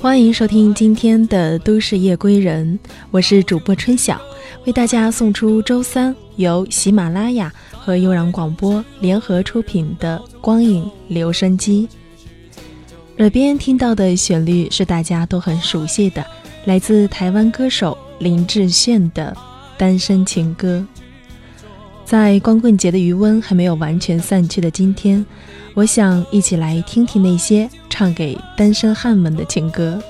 欢迎收听今天的《都市夜归人》，我是主播春晓，为大家送出周三由喜马拉雅和悠然广播联合出品的《光影留声机》。耳边听到的旋律是大家都很熟悉的，来自台湾歌手林志炫的《单身情歌》。在光棍节的余温还没有完全散去的今天，我想一起来听听那些唱给单身汉们的情歌，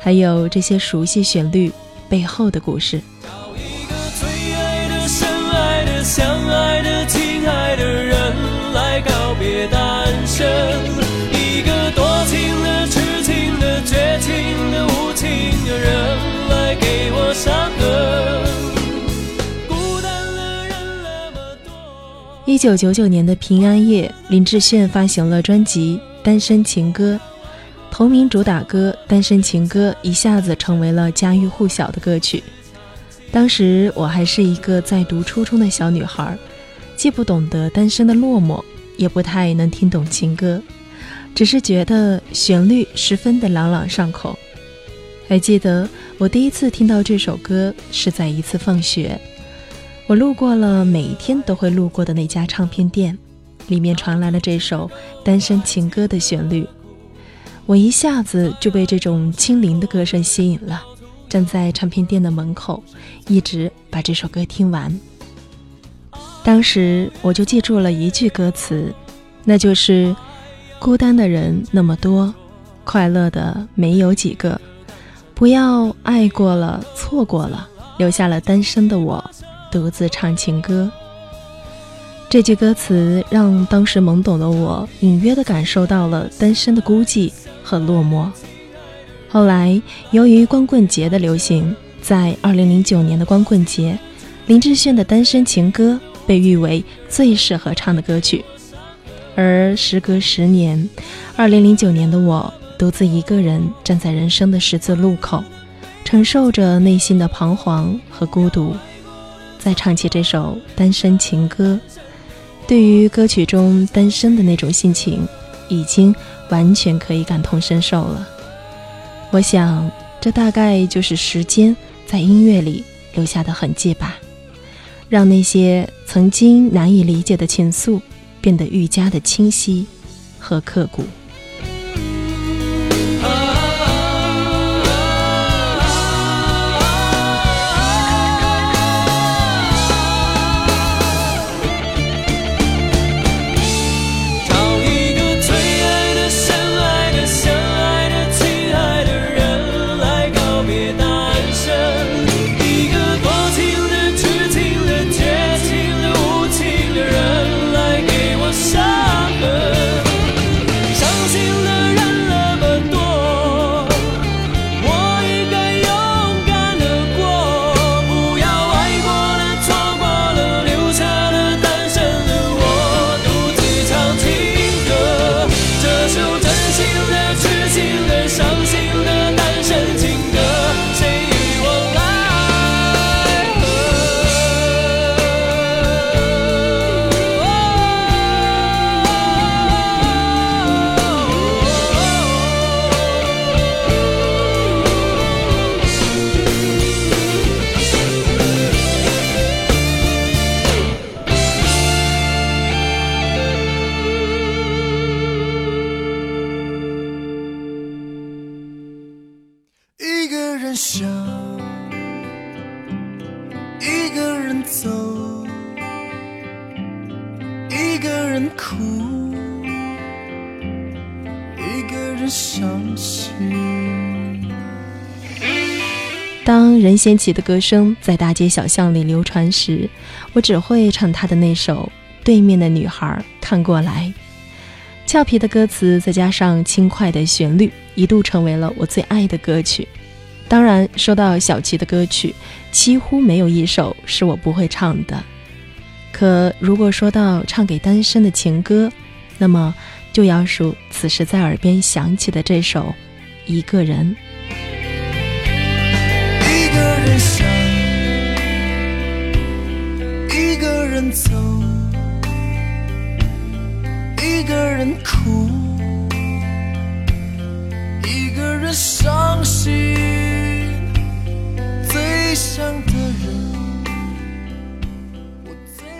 还有这些熟悉旋律背后的故事。找一个最爱的、深爱的、相爱的、亲爱的一九九九年的平安夜，林志炫发行了专辑《单身情歌》，同名主打歌《单身情歌》一下子成为了家喻户晓的歌曲。当时我还是一个在读初中的小女孩，既不懂得单身的落寞，也不太能听懂情歌，只是觉得旋律十分的朗朗上口。还记得我第一次听到这首歌是在一次放学。我路过了每一天都会路过的那家唱片店，里面传来了这首《单身情歌》的旋律，我一下子就被这种轻灵的歌声吸引了，站在唱片店的门口，一直把这首歌听完。当时我就记住了一句歌词，那就是“孤单的人那么多，快乐的没有几个，不要爱过了，错过了，留下了单身的我。”独自唱情歌，这句歌词让当时懵懂的我隐约的感受到了单身的孤寂和落寞。后来，由于光棍节的流行，在2009年的光棍节，林志炫的《单身情歌》被誉为最适合唱的歌曲。而时隔十年，2009年的我独自一个人站在人生的十字路口，承受着内心的彷徨和孤独。再唱起这首《单身情歌》，对于歌曲中单身的那种心情，已经完全可以感同身受了。我想，这大概就是时间在音乐里留下的痕迹吧，让那些曾经难以理解的情愫，变得愈加的清晰和刻骨。当任贤齐的歌声在大街小巷里流传时，我只会唱他的那首《对面的女孩看过来》。俏皮的歌词再加上轻快的旋律，一度成为了我最爱的歌曲。当然，说到小琪的歌曲，几乎没有一首是我不会唱的。可如果说到唱给单身的情歌，那么就要数此时在耳边响起的这首《一个人》。想，一个人走，一个人哭，一个人伤心。最想的人。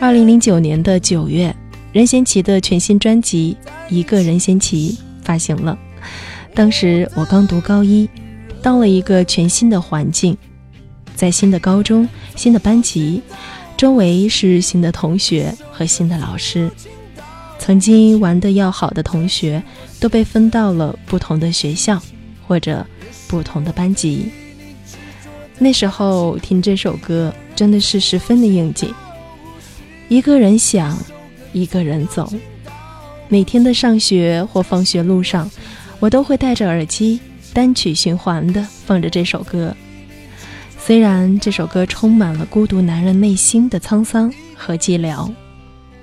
二零零九年的九月，任贤齐的全新专辑《一个任贤齐》发行了。当时我刚读高一，到了一个全新的环境，在新的高中、新的班级，周围是新的同学和新的老师。曾经玩的要好的同学都被分到了不同的学校或者不同的班级。那时候听这首歌真的是十分的应景。一个人想，一个人走。每天的上学或放学路上。我都会戴着耳机，单曲循环的放着这首歌。虽然这首歌充满了孤独男人内心的沧桑和寂寥，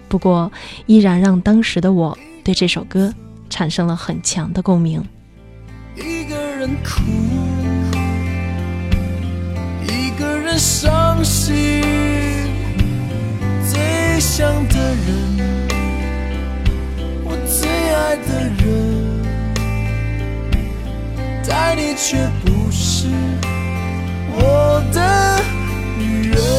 不过依然让当时的我对这首歌产生了很强的共鸣。一个人哭，一个人伤心，最想的人，我最爱的人。但你却不是我的女人。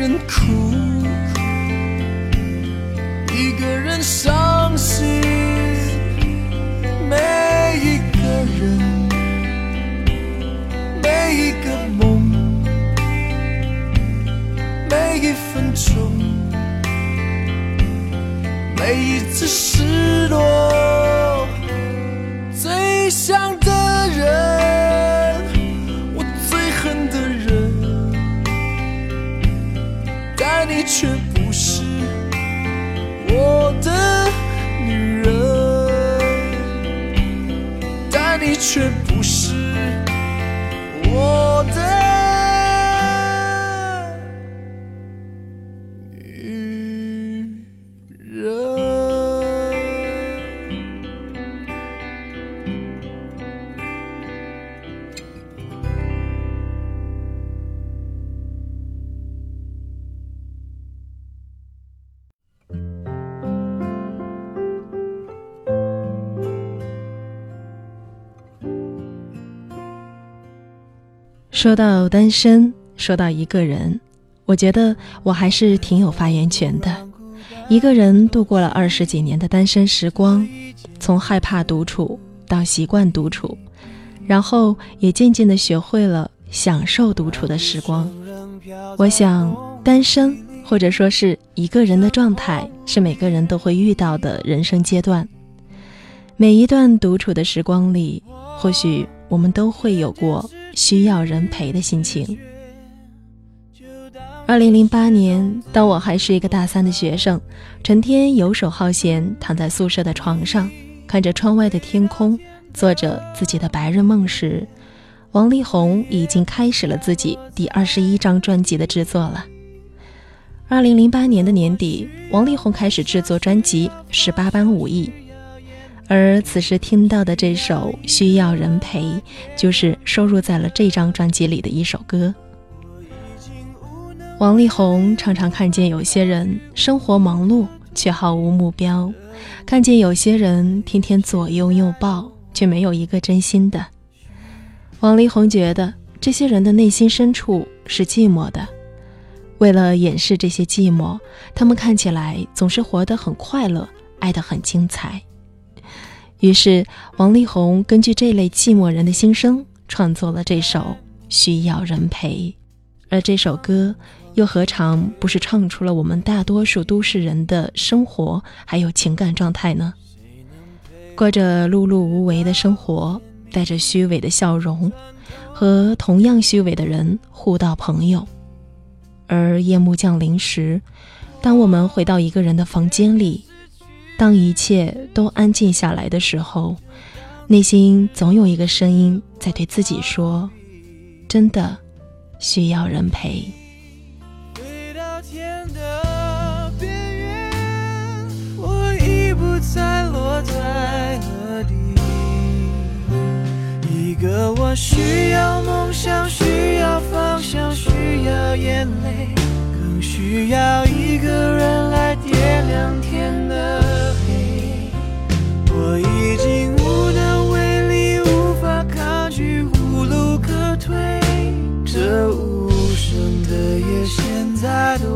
人哭。却不是说到单身，说到一个人，我觉得我还是挺有发言权的。一个人度过了二十几年的单身时光，从害怕独处到习惯独处，然后也渐渐的学会了享受独处的时光。我想，单身或者说是一个人的状态，是每个人都会遇到的人生阶段。每一段独处的时光里，或许我们都会有过。需要人陪的心情。二零零八年，当我还是一个大三的学生，成天游手好闲，躺在宿舍的床上，看着窗外的天空，做着自己的白日梦时，王力宏已经开始了自己第二十一张专辑的制作了。二零零八年的年底，王力宏开始制作专辑《十八般武艺》。而此时听到的这首《需要人陪》，就是收录在了这张专辑里的一首歌。王力宏常常看见有些人生活忙碌却毫无目标，看见有些人天天左拥右抱却没有一个真心的。王力宏觉得这些人的内心深处是寂寞的，为了掩饰这些寂寞，他们看起来总是活得很快乐，爱得很精彩。于是，王力宏根据这类寂寞人的心声，创作了这首《需要人陪》，而这首歌又何尝不是唱出了我们大多数都市人的生活还有情感状态呢？过着碌碌无为的生活，带着虚伪的笑容，和同样虚伪的人互道朋友。而夜幕降临时，当我们回到一个人的房间里。当一切都安静下来的时候，内心总有一个声音在对自己说：“真的需要人陪。”回到天的边缘，我已不再落在何地。一个我需要梦想，需要方向，需要眼泪，更需要一个人来点亮天的。我已经无能为力，无法抗拒，无路可退。这无声的夜，现在的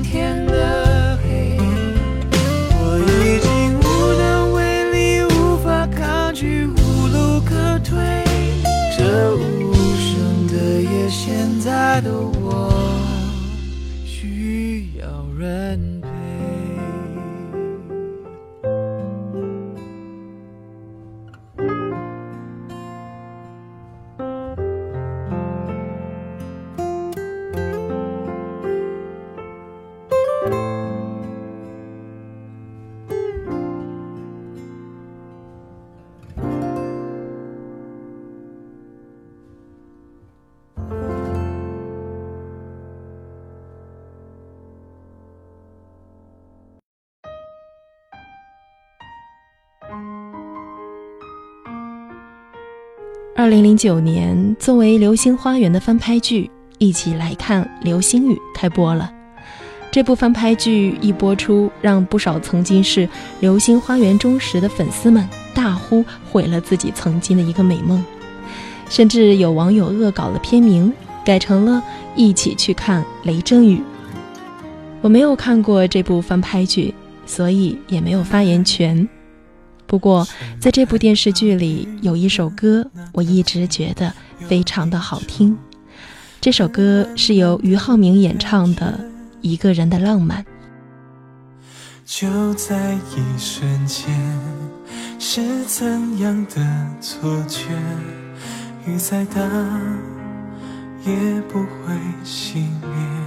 天的黑我已经无能为力无法抗拒无路可退。这无声的夜现在的我二零零九年，作为《流星花园》的翻拍剧，一起来看《流星雨》开播了。这部翻拍剧一播出，让不少曾经是《流星花园》忠实的粉丝们大呼毁了自己曾经的一个美梦，甚至有网友恶搞了片名，改成了一起去看《雷阵雨》。我没有看过这部翻拍剧，所以也没有发言权。不过，在这部电视剧里有一首歌，我一直觉得非常的好听。这首歌是由俞灏明演唱的《一个人的浪漫》。就在一瞬间，是怎样的错觉？雨再大也不会熄灭。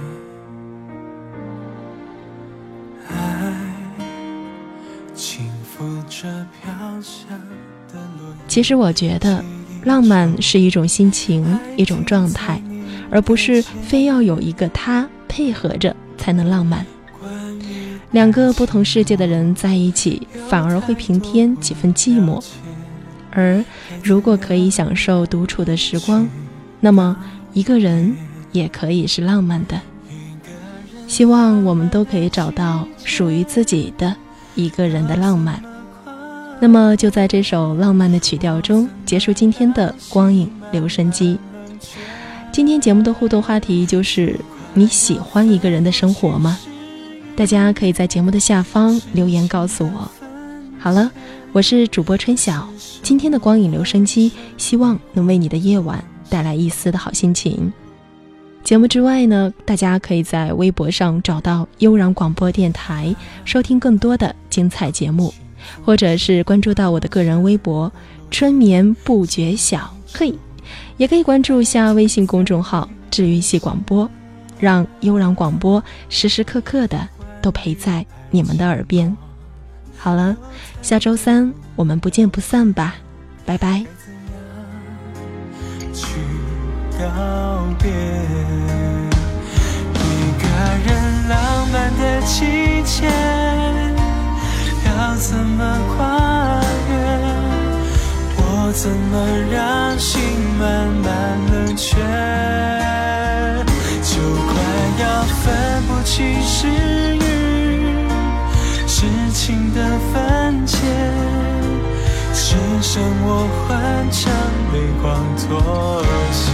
其实我觉得，浪漫是一种心情，一种状态，而不是非要有一个他配合着才能浪漫。两个不同世界的人在一起，反而会平添几分寂寞。而如果可以享受独处的时光，那么一个人也可以是浪漫的。希望我们都可以找到属于自己的一个人的浪漫。那么就在这首浪漫的曲调中结束今天的光影留声机。今天节目的互动话题就是你喜欢一个人的生活吗？大家可以在节目的下方留言告诉我。好了，我是主播春晓，今天的光影留声机希望能为你的夜晚带来一丝的好心情。节目之外呢，大家可以在微博上找到悠然广播电台，收听更多的精彩节目。或者是关注到我的个人微博“春眠不觉晓”，嘿，也可以关注一下微信公众号“治愈系广播”，让悠然广播时时刻刻的都陪在你们的耳边。好了，下周三我们不见不散吧，拜拜。告别怎么让心慢慢冷却？就快要分不清是雨是情的分界，只剩我换成泪光妥协。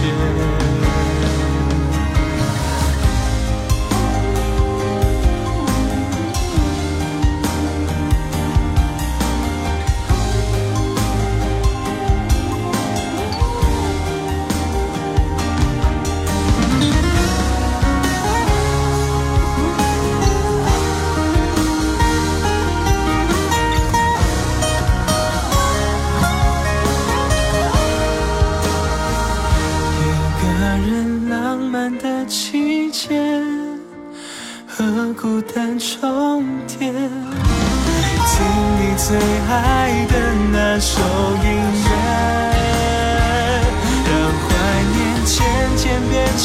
最爱的那首音乐，让怀念渐渐变成